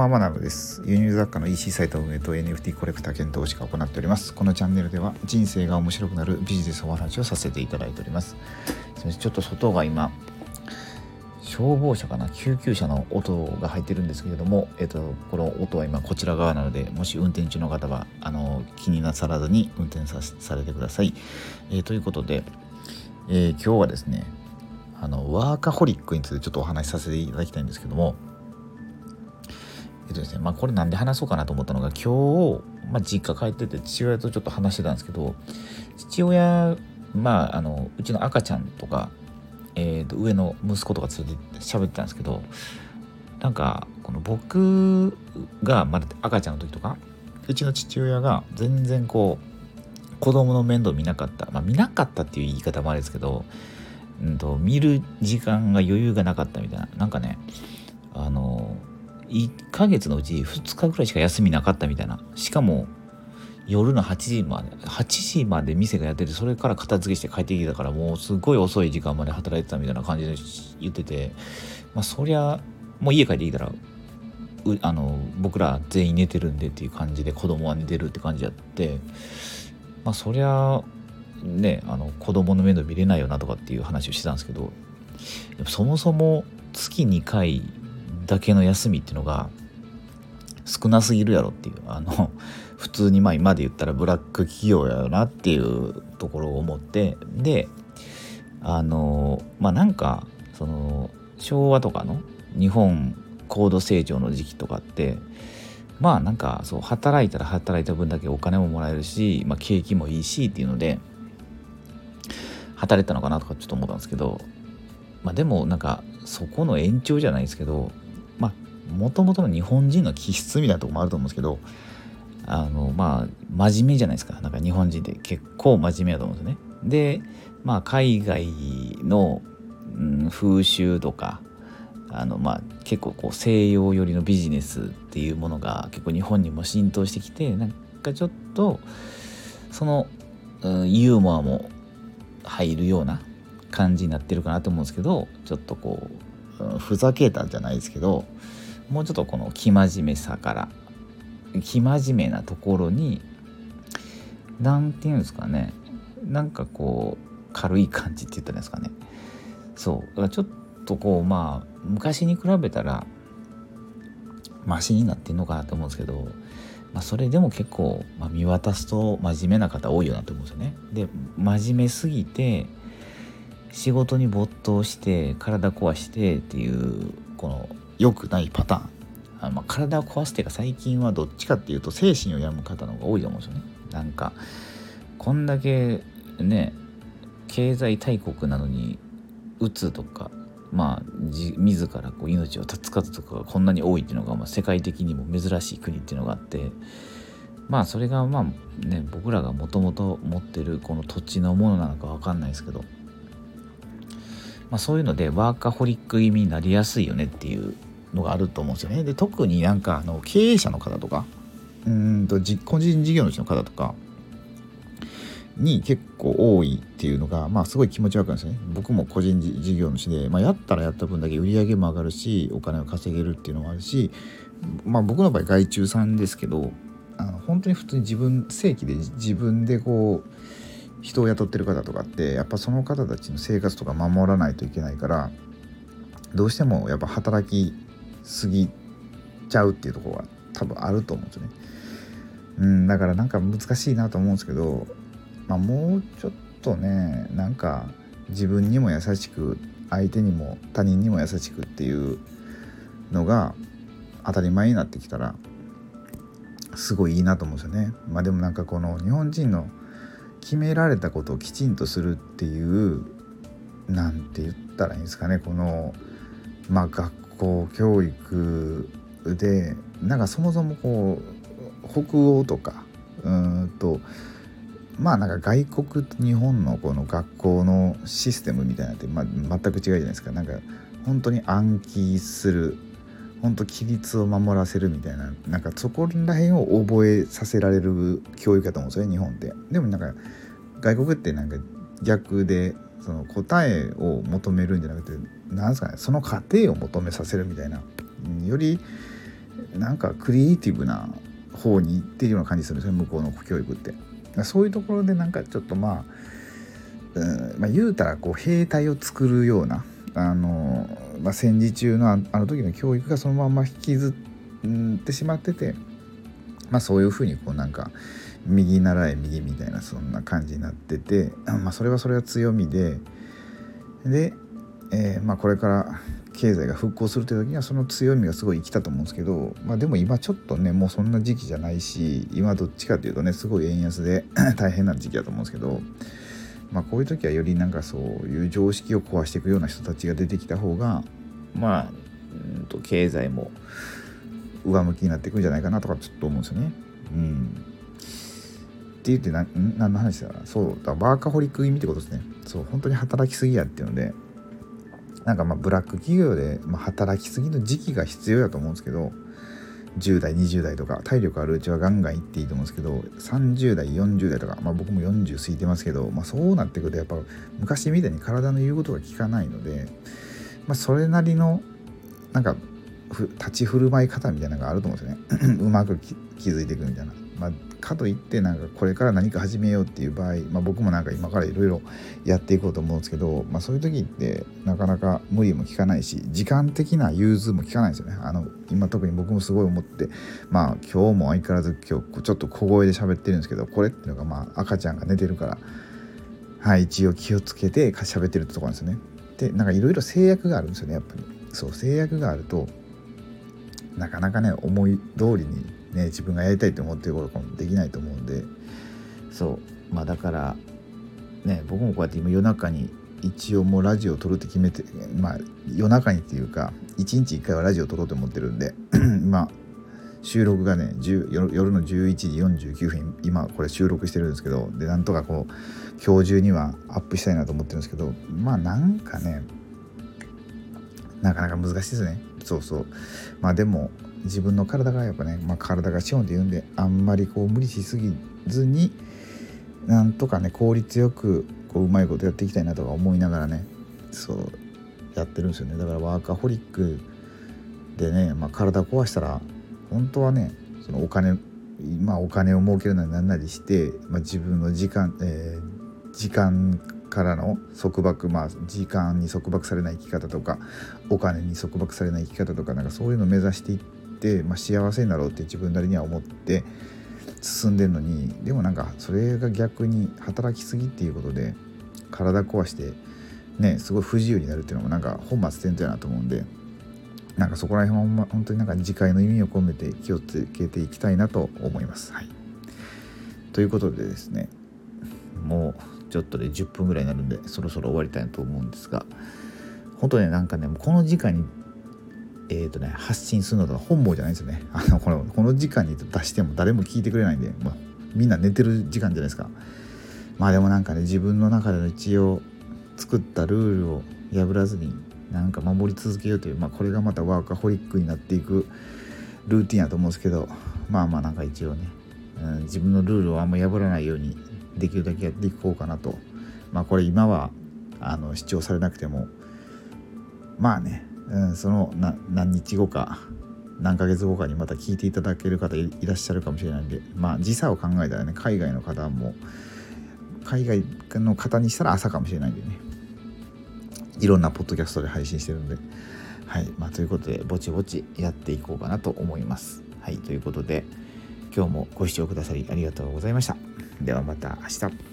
ままなのです。輸入雑貨の EC サイト運営と NFT コレクター検討しか行っております。このチャンネルでは人生が面白くなるビジネスお話をさせていただいております。ちょっと外が今、消防車かな？救急車の音が入ってるんですけれども、えっと、この音は今こちら側なのでもし運転中の方はあの気になさらずに運転さされてください。えー、ということで、えー、今日はですねあのワーカホリックについてちょっとお話しさせていただきたいんですけどもえっとですねまあこれなんで話そうかなと思ったのが今日、まあ、実家帰ってて父親とちょっと話してたんですけど父親まああのうちの赤ちゃんとか、えー、と上の息子とか連れて喋ってたんですけどなんかこの僕がまだ赤ちゃんの時とかうちの父親が全然こう子供の面倒見なかった。まあ見なかったっていう言い方もあれですけどうんと、見る時間が余裕がなかったみたいな。なんかねあの1ヶ月のうち2日ぐらいしか休みなかったみたいな。しかも夜の8時まで8時まで店がやっててそれから片付けして帰ってきたからもうすごい遅い時間まで働いてたみたいな感じで言っててまあそりゃもう家帰ってきたらあの僕ら全員寝てるんでっていう感じで子供は寝てるって感じやってまあそりゃねあの子供の面倒見れないよなとかっていう話をしてたんですけどそもそも月2回だけの休みっていうのが少なすぎるやろっていう。あの 普通にまあ今で言ったらブラック企業やよなっていうところを思って。であのまあなんかその昭和とかの日本高度成長の時期とかってまあなんかそう働いたら働いた分だけお金ももらえるし、まあ、景気もいいしっていうので働いたのかなとかちょっと思ったんですけどまあでもなんかそこの延長じゃないですけどもともとの日本人の気質みたいなとこもあると思うんですけどあのまあ真面目じゃないですかなんか日本人って結構真面目だと思うんですよね。でまあ海外の、うん、風習とかあのまあ結構こう西洋寄りのビジネスっていうものが結構日本にも浸透してきてなんかちょっとその、うん、ユーモアも入るような感じになってるかなと思うんですけどちょっとこうふざけたじゃないですけどもうちょっとこの生真面目さから生真面目なところに何て言うんですかねなんかこう軽い感じって言ったらいいですかねそうだからちょっとこうまあ昔に比べたらマシになってんのかなと思うんですけどまあ、それでも結構、まあ、見渡すと真面目な方多いよなと思うんですよね。で真面目すぎて仕事に没頭して体壊してっていうこの良くないパターンあまあ体を壊すっていうか最近はどっちかっていうと精神を病む方の方が多いと思うんですよね。なんかこんだけね経済大国なのにうつとかまあ自らこう命を絶つ方とかがこんなに多いっていうのが、まあ、世界的にも珍しい国っていうのがあってまあそれがまあね僕らがもともと持ってるこの土地のものなのか分かんないですけど、まあ、そういうのでワーカホリック気味になりやすいよねっていうのがあると思うんですよね。で特になんかあの経営者の方とかうんと個人事業主の方とかに結構多いっていうのが、まあ、すごい気持ちわかるんですね。僕も個人事業主で、まあ、やったらやった分だけ売り上げも上がるしお金を稼げるっていうのもあるし、まあ、僕の場合外注さんですけどあの本当に普通に自分正規で自分でこう人を雇ってる方とかってやっぱその方たちの生活とか守らないといけないからどうしてもやっぱ働きすぎちゃうっていうところは多分あると思うんですよね。うん、だからなんか難しいなと思うんですけどまあ、もうちょっとねなんか自分にも優しく相手にも他人にも優しくっていうのが当たり前になってきたらすごいいいなと思うんですよね。まあ、でもなんかこの日本人の決められたことをきちんとするっていうなんて言ったらいいんですかねこのまあ学校教育でなんかそもそもこう北欧とかうんとまあなんか外国と日本のこの学校のシステムみたいなって、まあ、全く違うじゃないですか。なんか本当に暗記する本当規律を守らせるみたいななんかそこら辺を覚えさせられる教育だと思うんですよね日本って。でもなんか外国ってなんか逆でその答えを求めるんじゃなくてなんですかねその過程を求めさせるみたいなよりなんかクリエイティブな方に行ってるような感じするんですよ向こうの教育って。そういうところでなんかちょっとまあ、うんまあ、言うたらこう兵隊を作るようなあの、まあ、戦時中のあの時の教育がそのまま引きずってしまってて、まあ、そういうふうにこうなんか右習え右みたいなそんな感じになってて、まあ、それはそれは強みでで、えー、まあ、これから経済が復興するという時にはその強みがすごい生きたと思うんですけど、まあ、でも今ちょっとねもうそんな時期じゃないし今どっちかというとねすごい円安で 大変な時期だと思うんですけど、まあ、こういう時はよりなんかそういう常識を壊していくような人たちが出てきた方がまあうんと経済も上向きになっていくんじゃないかなとかちょっと思うんですよね。うんって言って何何の話だそうだワーカホリック意味ってことですねそう本当に働きすぎやっていうのでなんかまあブラック企業で、まあ、働きすぎの時期が必要やと思うんですけど10代20代とか体力あるうちはガンガン行っていいと思うんですけど30代40代とか、まあ、僕も40過ぎてますけど、まあ、そうなってくるとやっぱ昔みたいに体の言うことが聞かないので、まあ、それなりのなんか立ち振る舞い方みたいなのがあると思うんですよね うまく気づいていくみたいな。まあ、かといってなんかこれから何か始めようっていう場合、まあ、僕もなんか今からいろいろやっていこうと思うんですけど、まあ、そういう時ってなかなか無理も効かないし時間的な融通も効かないですよね。あの今特に僕もすごい思ってまあ今日も相変わらず今日ちょっと小声で喋ってるんですけどこれっていうのがまあ赤ちゃんが寝てるからはい一応気をつけて喋ってるってとこなんですよね。でなんかいろいろ制約があるんですよねやっぱり。そう制約があるとなかなかね思い通りにね自分がやりたいと思ってることもできないと思うんで。そう。まあだからね僕もこうやって今夜中に一応もうラジオを撮るって決めてまあ夜中にっていうか1日1回はラジオを撮ろうと思ってるんで。今収録がね夜の11時49分今これ収録してるんですけどでなんとかこう今日中にはアップしたいなと思ってるんですけどまあなんかねなかなか難しいですね。そうそう。まあでも自分の体がやっぱね、まあ、体が資本って言うんであんまりこう無理しすぎずになんとかね効率よくこううまいことやっていきたいなとか思いながらねそうやってるんですよね。だからワーカホリックでね、まあ、体壊したら本当はねそのお金まあお金を儲けるなりなんなりして、まあ、自分の時間、えー、時間からの束縛まあ時間に束縛されない生き方とかお金に束縛されない生き方とかなんかそういうのを目指していって、まあ、幸せになろうって自分なりには思って進んでるのにでもなんかそれが逆に働きすぎっていうことで体壊してねすごい不自由になるっていうのもなんか本末転倒やなと思うんでなんかそこら辺は本当になんか次回の意味を込めて気をつけていきたいなと思います。はい、ということでですねもうちょっとで10分ぐらいになるんでそろそろ終わりたいなと思うんですが本当ねなんかねこの時間にえーとね、発信するのとか本望じゃないですよね。あのこのこの時間に出しても誰も聞いてくれないんで、まあ、みんな寝てる時間じゃないですか。まあでもなんかね自分の中での一応作ったルールを破らずになんか守り続けようという、まあ、これがまたワーカホリックになっていくルーティンやと思うんですけどまあまあなんか一応ね、うん、自分のルールをあんま破らないようにできるだけやっていこうかなと。まあこれ今はあの主張されなくてもまあねうん、その何日後か何ヶ月後かにまた聞いていただける方いらっしゃるかもしれないんでまあ時差を考えたらね海外の方も海外の方にしたら朝かもしれないんでね。いろんなポッドキャストで配信してるんで。はいまあということでぼちぼちやっていこうかなと思います。はいということで今日もご視聴くださりありがとうございました。ではまた明日。